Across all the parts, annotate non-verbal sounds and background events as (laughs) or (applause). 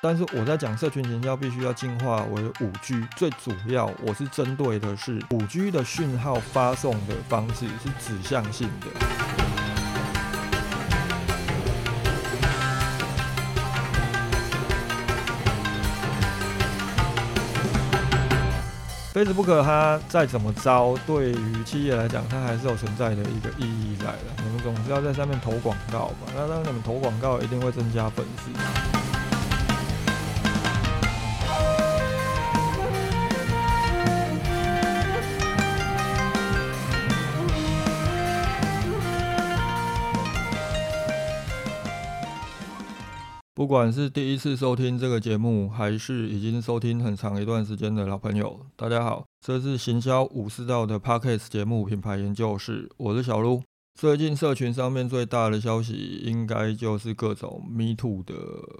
但是我在讲社群营销必须要进化为五 G，最主要我是针对的是五 G 的讯号发送的方式是指向性的。Facebook 它再怎么着，对于企业来讲，它还是有存在的一个意义在的。你们总是要在上面投广告嘛，那当你们投广告，一定会增加粉丝。不管是第一次收听这个节目，还是已经收听很长一段时间的老朋友，大家好，这是行销武士道的 Podcast 节目品牌研究室，我是小鹿。最近社群上面最大的消息，应该就是各种 Me Too 的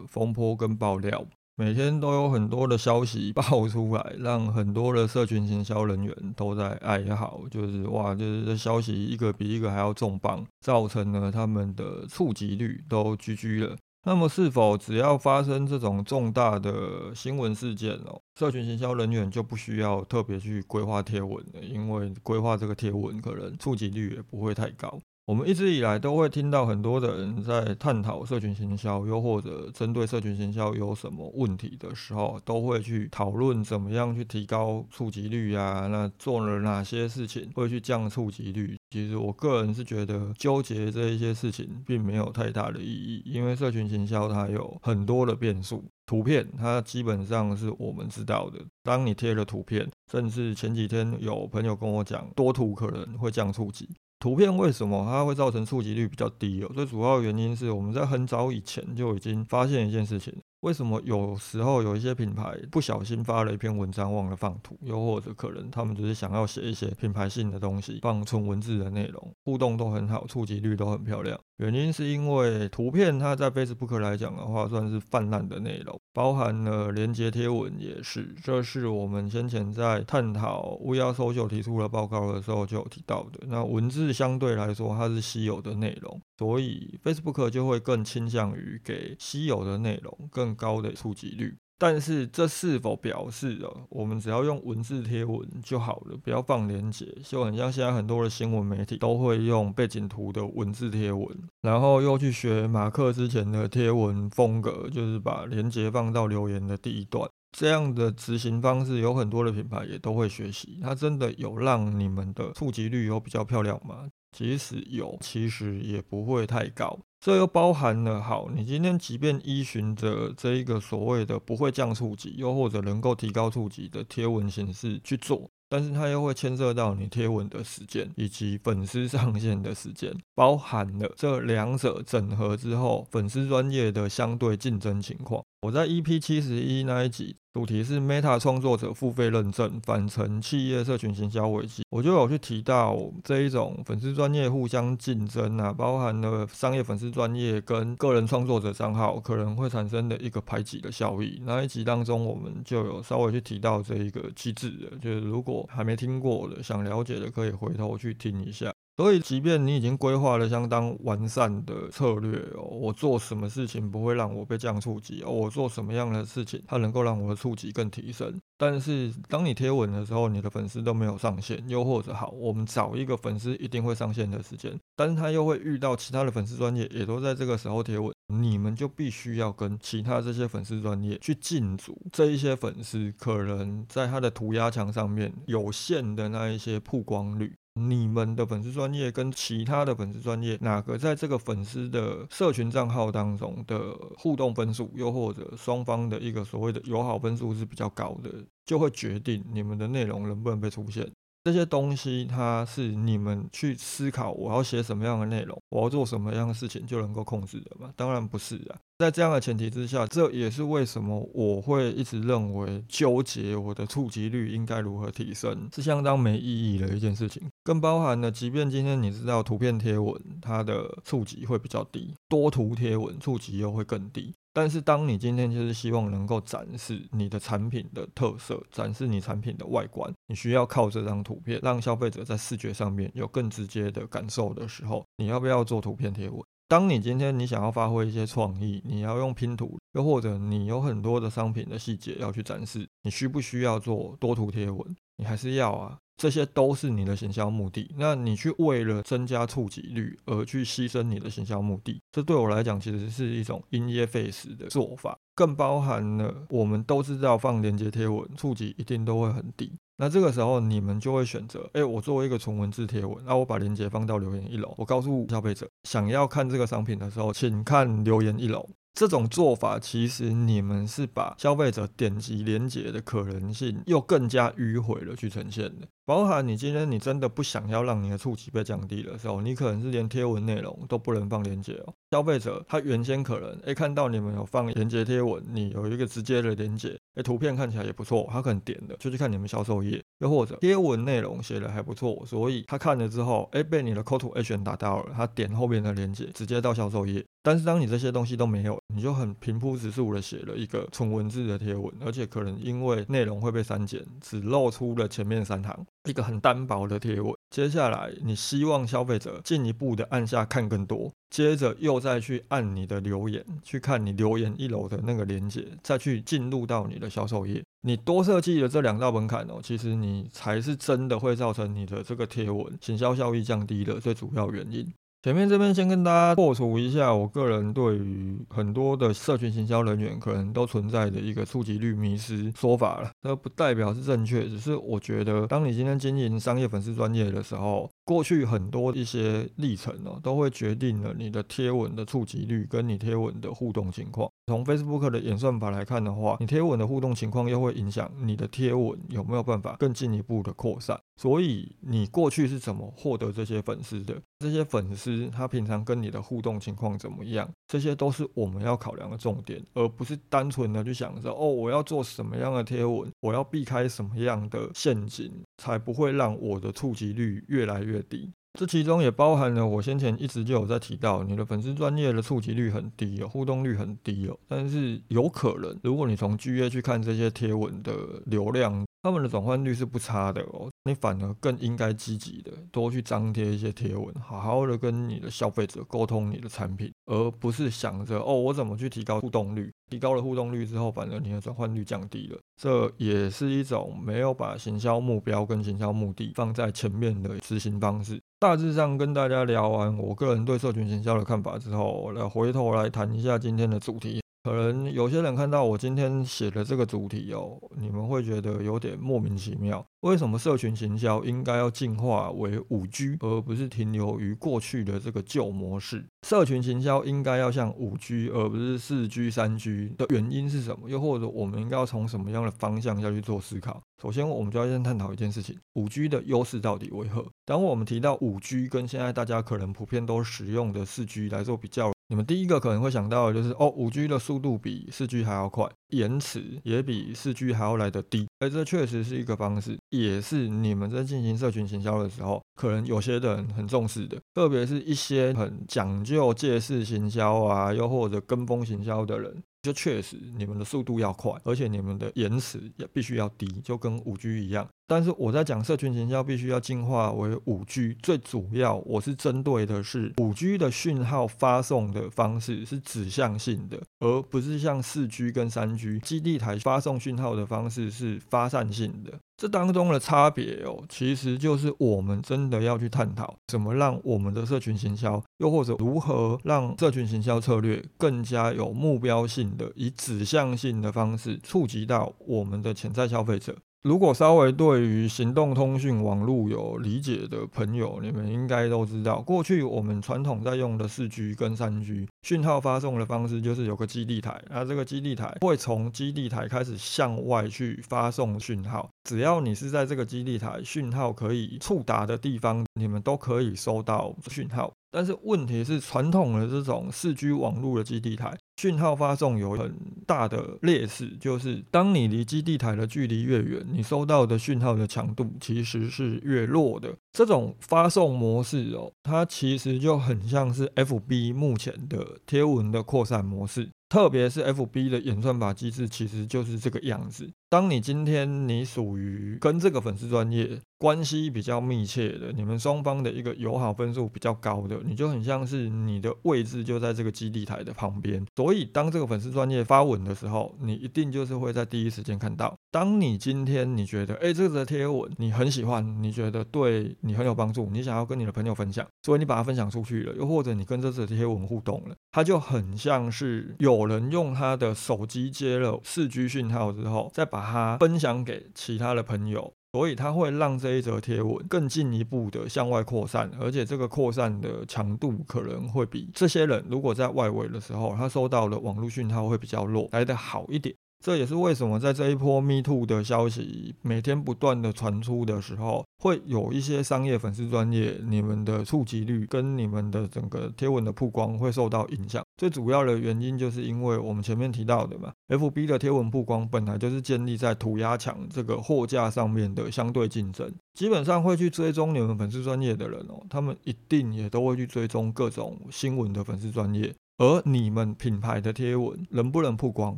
风波跟爆料，每天都有很多的消息 (laughs) 爆出来，让很多的社群行销人员都在哀嚎，就是哇，就是这消息一个比一个还要重磅，造成了他们的触及率都居居了。那么，是否只要发生这种重大的新闻事件哦，社群行销人员就不需要特别去规划贴文了？因为规划这个贴文，可能触及率也不会太高。我们一直以来都会听到很多的人在探讨社群行销，又或者针对社群行销有什么问题的时候，都会去讨论怎么样去提高触及率啊，那做了哪些事情会去降触及率。其实我个人是觉得纠结这一些事情并没有太大的意义，因为社群行销它有很多的变数。图片它基本上是我们知道的，当你贴了图片，甚至前几天有朋友跟我讲，多图可能会降触及。图片为什么它会造成触及率比较低哦？最主要原因是我们在很早以前就已经发现一件事情。为什么有时候有一些品牌不小心发了一篇文章忘了放图，又或者可能他们只是想要写一些品牌性的东西，放纯文字的内容，互动都很好，触及率都很漂亮。原因是因为图片它在 Facebook 来讲的话，算是泛滥的内容，包含了连接贴文也是。这是我们先前在探讨乌鸦搜秀提出了报告的时候就有提到的。那文字相对来说它是稀有的内容。所以 Facebook 就会更倾向于给稀有的内容更高的触及率，但是这是否表示了我们只要用文字贴文就好了，不要放链接？就很像现在很多的新闻媒体都会用背景图的文字贴文，然后又去学马克之前的贴文风格，就是把链接放到留言的第一段。这样的执行方式有很多的品牌也都会学习，它真的有让你们的触及率有比较漂亮吗？即使有，其实也不会太高。这又包含了，好，你今天即便依循着这一个所谓的不会降触及，又或者能够提高触及的贴文形式去做，但是它又会牵涉到你贴文的时间以及粉丝上线的时间，包含了这两者整合之后，粉丝专业的相对竞争情况。我在 EP 七十一那一集，主题是 Meta 创作者付费认证反成企业社群行销危机，我就有去提到这一种粉丝专业互相竞争啊，包含了商业粉丝专业跟个人创作者账号可能会产生的一个排挤的效益。那一集当中，我们就有稍微去提到这一个机制的，就是如果还没听过的，想了解的可以回头去听一下。所以，即便你已经规划了相当完善的策略哦，我做什么事情不会让我被降触及哦，我做什么样的事情它能够让我的触及更提升？但是，当你贴文的时候，你的粉丝都没有上线，又或者好，我们找一个粉丝一定会上线的时间，但是他又会遇到其他的粉丝专业也都在这个时候贴文，你们就必须要跟其他这些粉丝专业去竞逐这一些粉丝可能在他的涂鸦墙上面有限的那一些曝光率。你们的粉丝专业跟其他的粉丝专业哪个在这个粉丝的社群账号当中的互动分数，又或者双方的一个所谓的友好分数是比较高的，就会决定你们的内容能不能被出现。这些东西，它是你们去思考我要写什么样的内容，我要做什么样的事情就能够控制的吗？当然不是啊。在这样的前提之下，这也是为什么我会一直认为纠结我的触及率应该如何提升是相当没意义的一件事情。更包含了，即便今天你知道图片贴文它的触及会比较低，多图贴文触及又会更低。但是，当你今天就是希望能够展示你的产品的特色，展示你产品的外观，你需要靠这张图片让消费者在视觉上面有更直接的感受的时候，你要不要做图片贴文？当你今天你想要发挥一些创意，你要用拼图，又或者你有很多的商品的细节要去展示，你需不需要做多图贴文？你还是要啊。这些都是你的行销目的，那你去为了增加触及率而去牺牲你的行销目的，这对我来讲其实是一种因噎废食的做法，更包含了我们都知道放链接贴文触及一定都会很低，那这个时候你们就会选择，哎，我作为一个纯文字贴文，那我把链接放到留言一楼，我告诉消费者想要看这个商品的时候，请看留言一楼。这种做法其实你们是把消费者点击连接的可能性又更加迂回了去呈现的。包含你今天你真的不想要让你的触及被降低的时候，你可能是连贴文内容都不能放链接哦。消费者他原先可能诶看到你们有放链接贴文，你有一个直接的连接，诶图片看起来也不错，他可能点了就去看你们销售页，又或者贴文内容写的还不错，所以他看了之后，诶被你的 call to action 打到了，他点后面的连接直接到销售页。但是当你这些东西都没有，你就很平铺直述的写了一个纯文字的贴文，而且可能因为内容会被删减，只露出了前面三行。一个很单薄的贴文，接下来你希望消费者进一步的按下看更多，接着又再去按你的留言，去看你留言一楼的那个链接，再去进入到你的销售页。你多设计了这两道门槛哦，其实你才是真的会造成你的这个贴文行销效益降低的最主要原因。前面这边先跟大家破除一下，我个人对于很多的社群行销人员可能都存在的一个触及率迷失说法了，这不代表是正确，只是我觉得，当你今天经营商业粉丝专业的时候。过去很多一些历程哦，都会决定了你的贴文的触及率跟你贴文的互动情况。从 Facebook 的演算法来看的话，你贴文的互动情况又会影响你的贴文有没有办法更进一步的扩散。所以你过去是怎么获得这些粉丝的？这些粉丝他平常跟你的互动情况怎么样？这些都是我们要考量的重点，而不是单纯的去想着哦，我要做什么样的贴文，我要避开什么样的陷阱，才不会让我的触及率越来越。低，这其中也包含了我先前一直就有在提到，你的粉丝专业的触及率很低哦，互动率很低哦，但是有可能，如果你从 G A 去看这些贴文的流量。他们的转换率是不差的哦，你反而更应该积极的多去张贴一些贴文，好好的跟你的消费者沟通你的产品，而不是想着哦，我怎么去提高互动率？提高了互动率之后，反而你的转换率降低了，这也是一种没有把行销目标跟行销目的放在前面的执行方式。大致上跟大家聊完我个人对社群行销的看法之后，来回头来谈一下今天的主题。可能有些人看到我今天写的这个主题哦，你们会觉得有点莫名其妙。为什么社群行销应该要进化为五 G，而不是停留于过去的这个旧模式？社群行销应该要像五 G，而不是四 G、三 G 的原因是什么？又或者我们应该要从什么样的方向下去做思考？首先，我们就要先探讨一件事情：五 G 的优势到底为何？当我们提到五 G 跟现在大家可能普遍都使用的四 G 来做比较。你们第一个可能会想到的就是，哦，五 G 的速度比四 G 还要快，延迟也比四 G 还要来得低，而这确实是一个方式，也是你们在进行社群行销的时候，可能有些人很重视的，特别是一些很讲究借势行销啊，又或者跟风行销的人。就确实，你们的速度要快，而且你们的延迟也必须要低，就跟五 G 一样。但是我在讲社群营销必须要进化为五 G，最主要我是针对的是五 G 的讯号发送的方式是指向性的，而不是像四 G 跟三 G 基地台发送讯号的方式是发散性的。这当中的差别哦，其实就是我们真的要去探讨，怎么让我们的社群行销，又或者如何让社群行销策略更加有目标性的，以指向性的方式触及到我们的潜在消费者。如果稍微对于行动通讯网络有理解的朋友，你们应该都知道，过去我们传统在用的四 G 跟三 G 讯号发送的方式，就是有个基地台，那这个基地台会从基地台开始向外去发送讯号，只要你是在这个基地台讯号可以触达的地方，你们都可以收到讯号。但是问题是，传统的这种四 G 网络的基地台讯号发送有很大的劣势，就是当你离基地台的距离越远，你收到的讯号的强度其实是越弱的。这种发送模式哦，它其实就很像是 FB 目前的贴文的扩散模式。特别是 FB 的演算法机制，其实就是这个样子。当你今天你属于跟这个粉丝专业关系比较密切的，你们双方的一个友好分数比较高的，你就很像是你的位置就在这个基地台的旁边，所以当这个粉丝专业发文的时候，你一定就是会在第一时间看到。当你今天你觉得，哎，这则贴文你很喜欢，你觉得对你很有帮助，你想要跟你的朋友分享，所以你把它分享出去了，又或者你跟这则贴文互动了，它就很像是有人用他的手机接了四 G 讯号之后，再把它分享给其他的朋友。所以它会让这一则贴文更进一步的向外扩散，而且这个扩散的强度可能会比这些人如果在外围的时候，他收到的网络讯号会比较弱来得好一点。这也是为什么在这一波 Me Too 的消息每天不断的传出的时候，会有一些商业粉丝专业，你们的触及率跟你们的整个贴文的曝光会受到影响。最主要的原因就是因为我们前面提到的嘛，FB 的贴文曝光本来就是建立在涂鸦墙这个货架上面的相对竞争，基本上会去追踪你们粉丝专业的人哦，他们一定也都会去追踪各种新闻的粉丝专业。而你们品牌的贴文能不能曝光，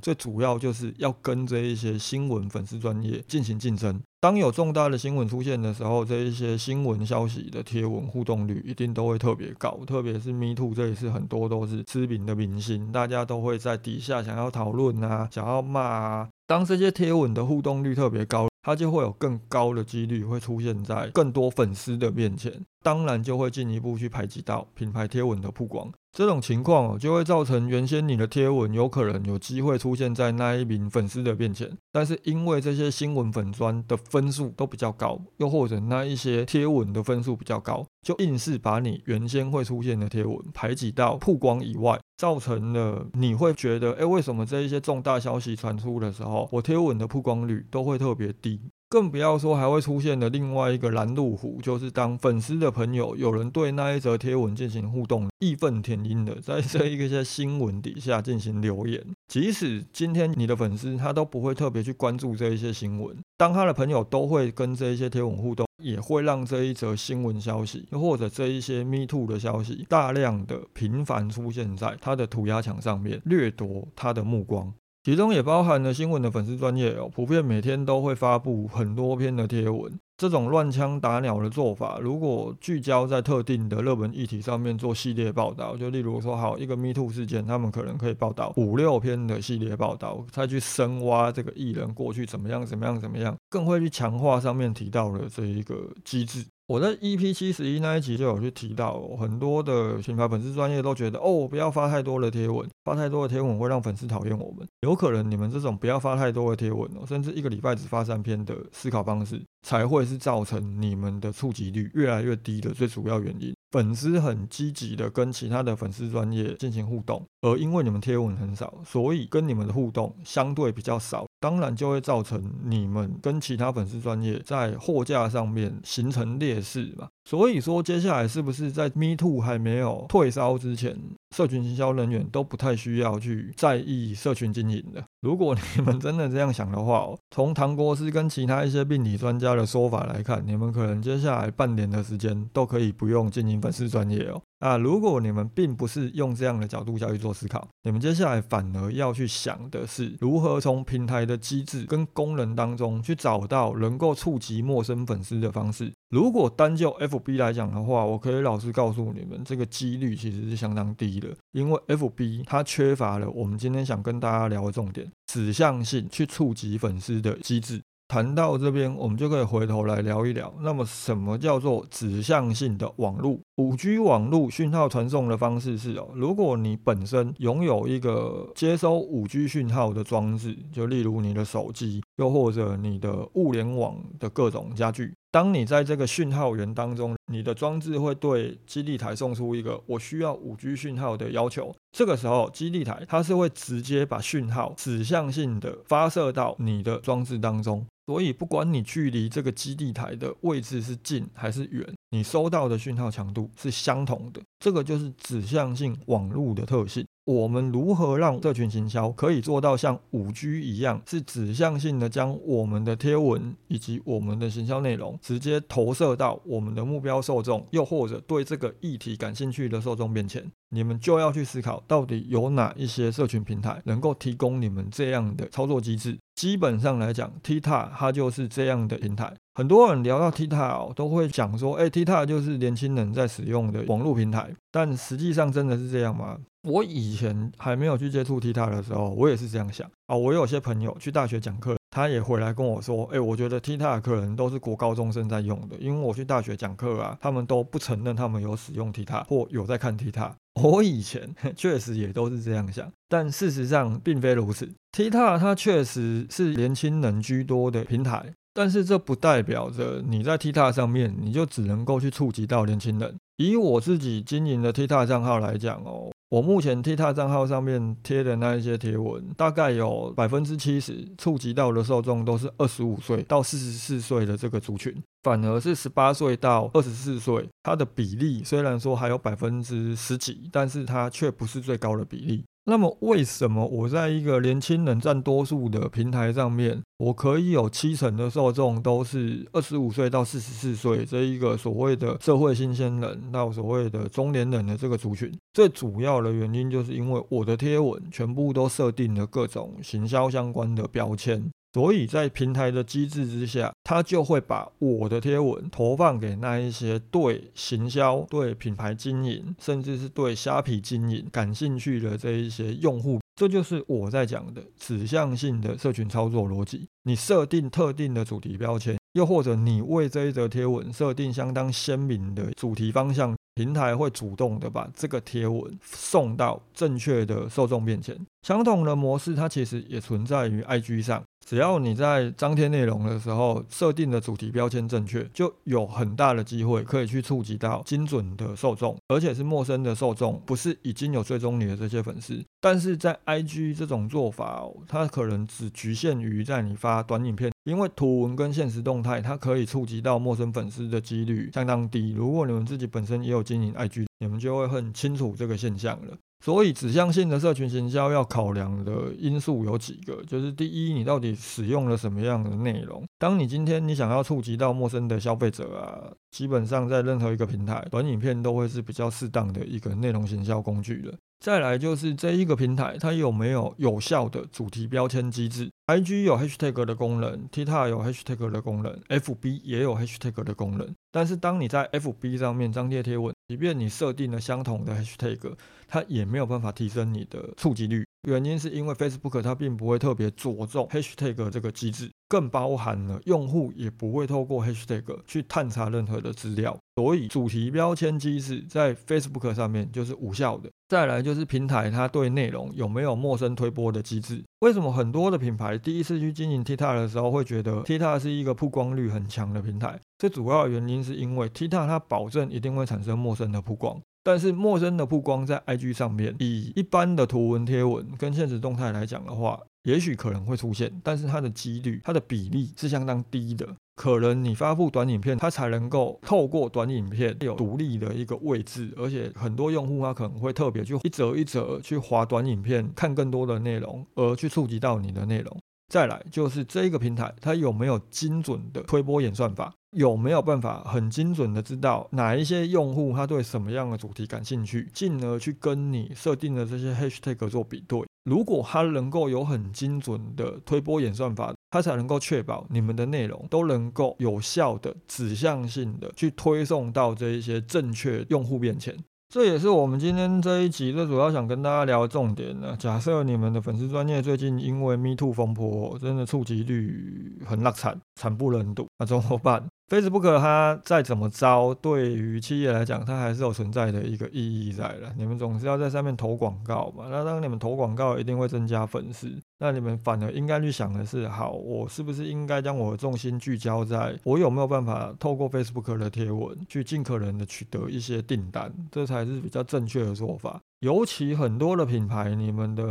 最主要就是要跟这一些新闻粉丝专业进行竞争。当有重大的新闻出现的时候，这一些新闻消息的贴文互动率一定都会特别高。特别是 Me Too 这一次，很多都是知名的明星，大家都会在底下想要讨论啊，想要骂啊。当这些贴文的互动率特别高。它就会有更高的几率会出现在更多粉丝的面前，当然就会进一步去排挤到品牌贴文的曝光。这种情况哦，就会造成原先你的贴文有可能有机会出现在那一名粉丝的面前，但是因为这些新闻粉砖的分数都比较高，又或者那一些贴文的分数比较高，就硬是把你原先会出现的贴文排挤到曝光以外，造成了你会觉得，哎，为什么这一些重大消息传出的时候，我贴文的曝光率都会特别低？更不要说还会出现的另外一个拦路虎，就是当粉丝的朋友有人对那一则贴文进行互动，义愤填膺的在这一些新闻底下进行留言。即使今天你的粉丝他都不会特别去关注这一些新闻，当他的朋友都会跟这一些贴文互动，也会让这一则新闻消息，又或者这一些 Me Too 的消息，大量的频繁出现在他的涂鸦墙上面，掠夺他的目光。其中也包含了新闻的粉丝专业哦，普遍每天都会发布很多篇的贴文。这种乱枪打鸟的做法，如果聚焦在特定的热门议题上面做系列报道，就例如说，好一个 Me Too 事件，他们可能可以报道五六篇的系列报道，再去深挖这个艺人过去怎么样怎么样怎么样，更会去强化上面提到的这一个机制。我在 EP 七十一那一集就有去提到，很多的品牌粉丝专业都觉得，哦，不要发太多的贴文，发太多的贴文会让粉丝讨厌我们。有可能你们这种不要发太多的贴文哦，甚至一个礼拜只发三篇的思考方式，才会是造成你们的触及率越来越低的最主要原因。粉丝很积极的跟其他的粉丝专业进行互动，而因为你们贴文很少，所以跟你们的互动相对比较少，当然就会造成你们跟其他粉丝专业在货架上面形成劣势嘛。所以说，接下来是不是在 Me Too 还没有退烧之前，社群营销人员都不太需要去在意社群经营的？如果你们真的这样想的话，从唐国师跟其他一些病理专家的说法来看，你们可能接下来半年的时间都可以不用经营粉丝专业哦。啊，如果你们并不是用这样的角度下去做思考，你们接下来反而要去想的是如何从平台的机制跟功能当中去找到能够触及陌生粉丝的方式。如果单就 FB 来讲的话，我可以老实告诉你们，这个几率其实是相当低的，因为 FB 它缺乏了我们今天想跟大家聊的重点——指向性去触及粉丝的机制。谈到这边，我们就可以回头来聊一聊。那么，什么叫做指向性的网络？五 G 网络讯号传送的方式是哦，如果你本身拥有一个接收五 G 讯号的装置，就例如你的手机，又或者你的物联网的各种家具。当你在这个讯号源当中，你的装置会对基地台送出一个我需要五 G 讯号的要求。这个时候，基地台它是会直接把讯号指向性的发射到你的装置当中。所以，不管你距离这个基地台的位置是近还是远，你收到的讯号强度是相同的。这个就是指向性网络的特性。我们如何让这群行销可以做到像五 G 一样，是指向性的将我们的贴文以及我们的行销内容直接投射到我们的目标受众，又或者对这个议题感兴趣的受众面前。你们就要去思考，到底有哪一些社群平台能够提供你们这样的操作机制。基本上来讲，TikTok 它就是这样的平台。很多人聊到 TikTok 都会讲说，哎，TikTok 就是年轻人在使用的网络平台。但实际上真的是这样吗？我以前还没有去接触 TikTok 的时候，我也是这样想啊。我有些朋友去大学讲课。他也回来跟我说，哎，我觉得 TikTok 可能都是国高中生在用的，因为我去大学讲课啊，他们都不承认他们有使用 TikTok 或有在看 TikTok。我以前确实也都是这样想，但事实上并非如此。TikTok 它确实是年轻人居多的平台，但是这不代表着你在 TikTok 上面你就只能够去触及到年轻人。以我自己经营的 TikTok 账号来讲哦。我目前 TikTok 账号上面贴的那一些贴文，大概有百分之七十触及到的受众都是二十五岁到四十四岁的这个族群，反而是十八岁到二十四岁，它的比例虽然说还有百分之十几，但是它却不是最高的比例。那么为什么我在一个年轻人占多数的平台上面，我可以有七成的受众都是二十五岁到四十四岁这一个所谓的社会新鲜人到所谓的中年人的这个族群？最主要的原因就是因为我的贴文全部都设定了各种行销相关的标签。所以在平台的机制之下，他就会把我的贴文投放给那一些对行销、对品牌经营，甚至是对虾皮经营感兴趣的这一些用户。这就是我在讲的指向性的社群操作逻辑。你设定特定的主题标签，又或者你为这一则贴文设定相当鲜明的主题方向。平台会主动的把这个贴文送到正确的受众面前。相同的模式，它其实也存在于 IG 上。只要你在张贴内容的时候设定的主题标签正确，就有很大的机会可以去触及到精准的受众，而且是陌生的受众，不是已经有追踪你的这些粉丝。但是在 IG 这种做法，它可能只局限于在你发短影片。因为图文跟现实动态，它可以触及到陌生粉丝的几率相当低。如果你们自己本身也有经营 IG，你们就会很清楚这个现象了。所以指向性的社群行销要考量的因素有几个，就是第一，你到底使用了什么样的内容？当你今天你想要触及到陌生的消费者啊，基本上在任何一个平台，短影片都会是比较适当的一个内容行销工具的。再来就是这一个平台，它有没有有效的主题标签机制？IG 有 Hashtag 的功能，TikTok 有 Hashtag 的功能，FB 也有 Hashtag 的功能。但是当你在 FB 上面张贴贴文，即便你设定了相同的 Hashtag，它也没有办法提升你的触及率。原因是因为 Facebook 它并不会特别着重 Hashtag 这个机制，更包含了用户也不会透过 Hashtag 去探查任何的资料，所以主题标签机制在 Facebook 上面就是无效的。再来就是平台它对内容有没有陌生推播的机制？为什么很多的品牌第一次去经营 TikTok 的时候会觉得 TikTok 是一个曝光率很强的平台？最主要的原因是因为 TikTok 它保证一定会产生陌生的曝光，但是陌生的曝光在 IG 上面，以一般的图文贴文跟现实动态来讲的话。也许可能会出现，但是它的几率、它的比例是相当低的。可能你发布短影片，它才能够透过短影片有独立的一个位置，而且很多用户他可能会特别去一折一折去划短影片，看更多的内容，而去触及到你的内容。再来就是这一个平台，它有没有精准的推波演算法？有没有办法很精准的知道哪一些用户他对什么样的主题感兴趣，进而去跟你设定的这些 hashtag 做比对？如果它能够有很精准的推波演算法，它才能够确保你们的内容都能够有效的指向性的去推送到这一些正确用户面前。这也是我们今天这一集最主要想跟大家聊的重点呢。假设你们的粉丝专业最近因为 Me Too 风波，真的触及率很落惨，惨不忍睹，那怎么办？Facebook 它再怎么糟，对于企业来讲，它还是有存在的一个意义在的。你们总是要在上面投广告嘛，那当你们投广告，一定会增加粉丝。那你们反而应该去想的是，好，我是不是应该将我的重心聚焦在，我有没有办法透过 Facebook 的贴文，去尽可能的取得一些订单，这才是比较正确的做法。尤其很多的品牌，你们的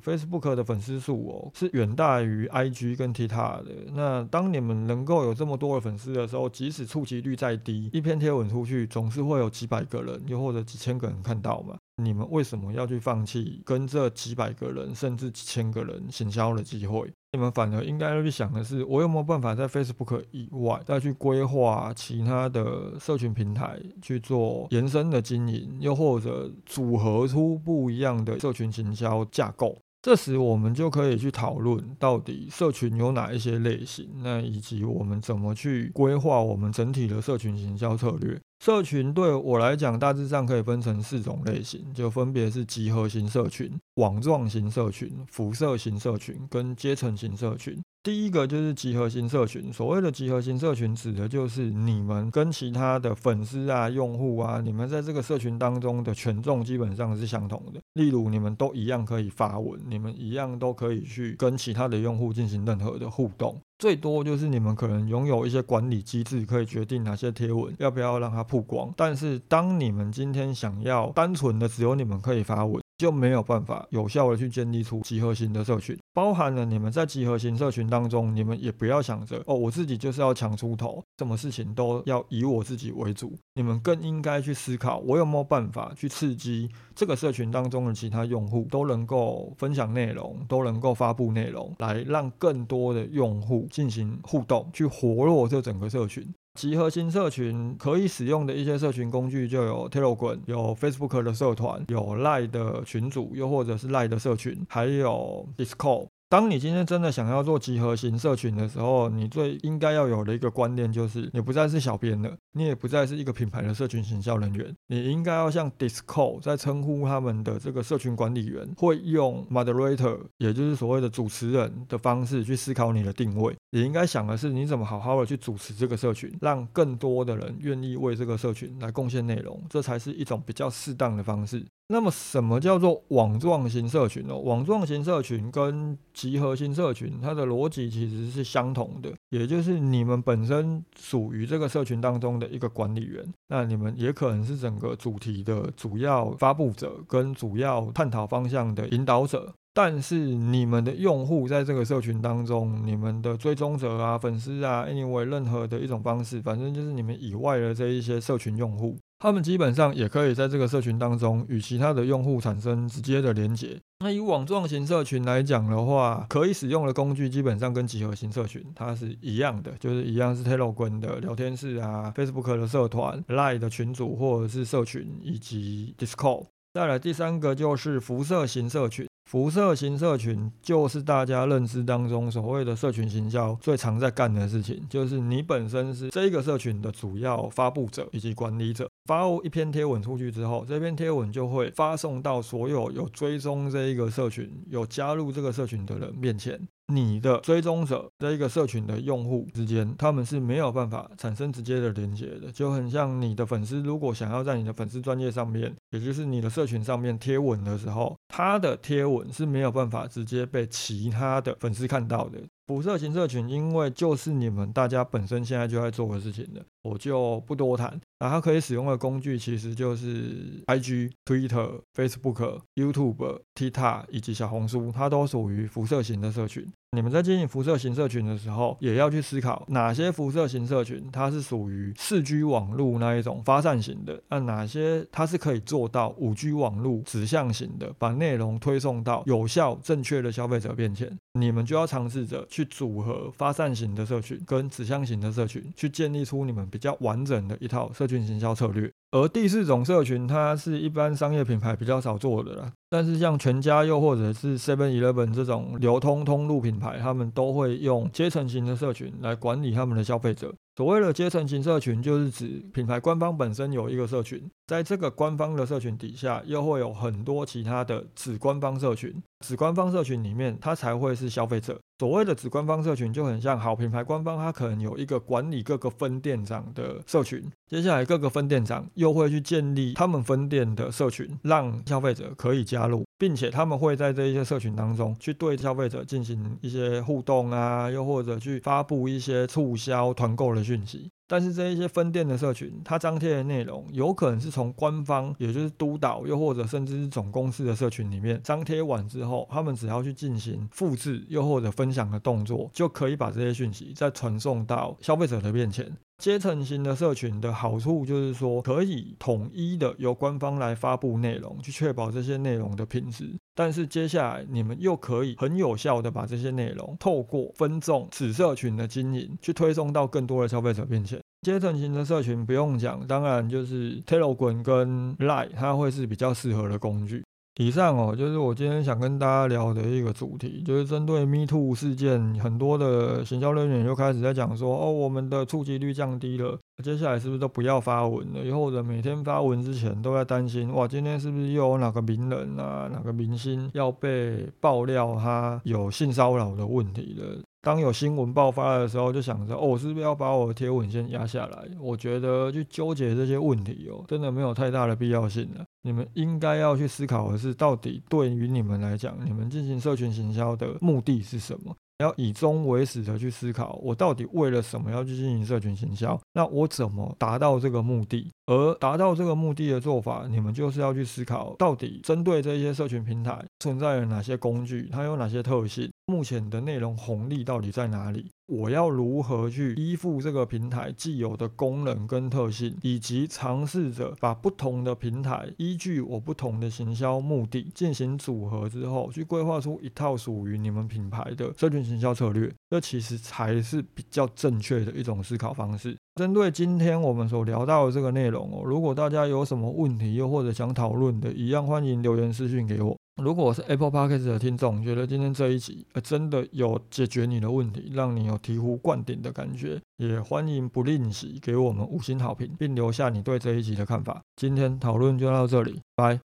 Facebook 的粉丝数哦，是远大于 IG 跟 TikTok 的。那当你们能够有这么多的粉丝的时候，即使触及率再低，一篇贴文出去，总是会有几百个人，又或者几千个人看到嘛。你们为什么要去放弃跟这几百个人甚至几千个人行销的机会？你们反而应该要去想的是，我有没有办法在 Facebook 以外再去规划其他的社群平台去做延伸的经营，又或者组合出不一样的社群行销架构？这时我们就可以去讨论，到底社群有哪一些类型，那以及我们怎么去规划我们整体的社群行销策略。社群对我来讲，大致上可以分成四种类型，就分别是集合型社群、网状型社群、辐射型社群跟阶层型社群。第一个就是集合型社群。所谓的集合型社群，指的就是你们跟其他的粉丝啊、用户啊，你们在这个社群当中的权重基本上是相同的。例如，你们都一样可以发文，你们一样都可以去跟其他的用户进行任何的互动。最多就是你们可能拥有一些管理机制，可以决定哪些贴文要不要让它曝光。但是，当你们今天想要单纯的只有你们可以发文，就没有办法有效的去建立出集合型的社群，包含了你们在集合型社群当中，你们也不要想着哦，我自己就是要抢出头，什么事情都要以我自己为主。你们更应该去思考，我有没有办法去刺激这个社群当中的其他用户都能够分享内容，都能够发布内容，来让更多的用户进行互动，去活络这整个社群。集合型社群可以使用的一些社群工具就有 Telegram，有 Facebook 的社团，有 Line 的群组，又或者是 Line 的社群，还有 Discord。当你今天真的想要做集合型社群的时候，你最应该要有的一个观念就是，你不再是小编了，你也不再是一个品牌的社群行销人员，你应该要像 Discord 在称呼他们的这个社群管理员，会用 Moderator，也就是所谓的主持人的方式去思考你的定位。你应该想的是，你怎么好好的去主持这个社群，让更多的人愿意为这个社群来贡献内容，这才是一种比较适当的方式。那么，什么叫做网状型社群呢？网状型社群跟集合型社群，它的逻辑其实是相同的，也就是你们本身属于这个社群当中的一个管理员，那你们也可能是整个主题的主要发布者跟主要探讨方向的引导者。但是你们的用户在这个社群当中，你们的追踪者啊、粉丝啊，anyway 任何的一种方式，反正就是你们以外的这一些社群用户。他们基本上也可以在这个社群当中与其他的用户产生直接的连接。那以网状型社群来讲的话，可以使用的工具基本上跟集合型社群它是一样的，就是一样是 Telegram 的聊天室啊、Facebook 的社团、Line 的群组或者是社群以及 Discord。再来第三个就是辐射型社群。辐射型社群就是大家认知当中所谓的社群行销最常在干的事情，就是你本身是这个社群的主要发布者以及管理者，发布一篇贴文出去之后，这篇贴文就会发送到所有有追踪这一个社群、有加入这个社群的人面前。你的追踪者这一个社群的用户之间，他们是没有办法产生直接的连接的，就很像你的粉丝如果想要在你的粉丝专业上面，也就是你的社群上面贴文的时候，他的贴文是没有办法直接被其他的粉丝看到的。辐射型社群，因为就是你们大家本身现在就在做的事情了，我就不多谈。然后可以使用的工具其实就是 IG、Twitter、Facebook、YouTube、TikTok 以及小红书，它都属于辐射型的社群。你们在经营辐射型社群的时候，也要去思考哪些辐射型社群它是属于四 G 网络那一种发散型的，那哪些它是可以做到五 G 网络指向型的，把内容推送到有效正确的消费者面前。你们就要尝试着去组合发散型的社群跟指向型的社群，去建立出你们比较完整的一套社群行销策略。而第四种社群，它是一般商业品牌比较少做的啦。但是像全家又或者是 Seven Eleven 这种流通通路品牌，他们都会用阶层型的社群来管理他们的消费者。所谓的阶层型社群，就是指品牌官方本身有一个社群，在这个官方的社群底下，又会有很多其他的子官方社群。子官方社群里面，它才会是消费者。所谓的子官方社群就很像好品牌官方，它可能有一个管理各个分店长的社群。接下来各个分店长又会去建立他们分店的社群，让消费者可以加入，并且他们会在这一些社群当中去对消费者进行一些互动啊，又或者去发布一些促销团购的讯息。但是这一些分店的社群，它张贴的内容有可能是从官方，也就是督导，又或者甚至是总公司的社群里面张贴完之后，他们只要去进行复制，又或者分享的动作，就可以把这些讯息再传送到消费者的面前。阶层型的社群的好处就是说，可以统一的由官方来发布内容，去确保这些内容的品质。但是接下来你们又可以很有效的把这些内容透过分众此社群的经营，去推送到更多的消费者面前。阶层型的社群不用讲，当然就是 Telegram 跟 Line，它会是比较适合的工具。以上哦，就是我今天想跟大家聊的一个主题，就是针对 Me Too 事件，很多的行销人员就开始在讲说，哦，我们的触及率降低了，接下来是不是都不要发文了？以后的每天发文之前都在担心，哇，今天是不是又有哪个名人啊，哪个明星要被爆料他有性骚扰的问题了？当有新闻爆发的时候，就想着哦，我是不是要把我的贴文先压下来？我觉得去纠结这些问题哦，真的没有太大的必要性了。你们应该要去思考的是，到底对于你们来讲，你们进行社群行销的目的是什么？要以终为始的去思考，我到底为了什么要去进行社群行销？那我怎么达到这个目的？而达到这个目的的做法，你们就是要去思考，到底针对这些社群平台存在了哪些工具，它有哪些特性，目前的内容红利到底在哪里？我要如何去依附这个平台既有的功能跟特性，以及尝试着把不同的平台依据我不同的行销目的进行组合之后，去规划出一套属于你们品牌的社群行销策略。这其实才是比较正确的一种思考方式。针对今天我们所聊到的这个内容哦，如果大家有什么问题，又或者想讨论的，一样欢迎留言私讯给我。如果是 Apple Podcast 的听众，觉得今天这一集呃真的有解决你的问题，让你有醍醐灌顶的感觉，也欢迎不吝惜给我们五星好评，并留下你对这一集的看法。今天讨论就到这里，拜。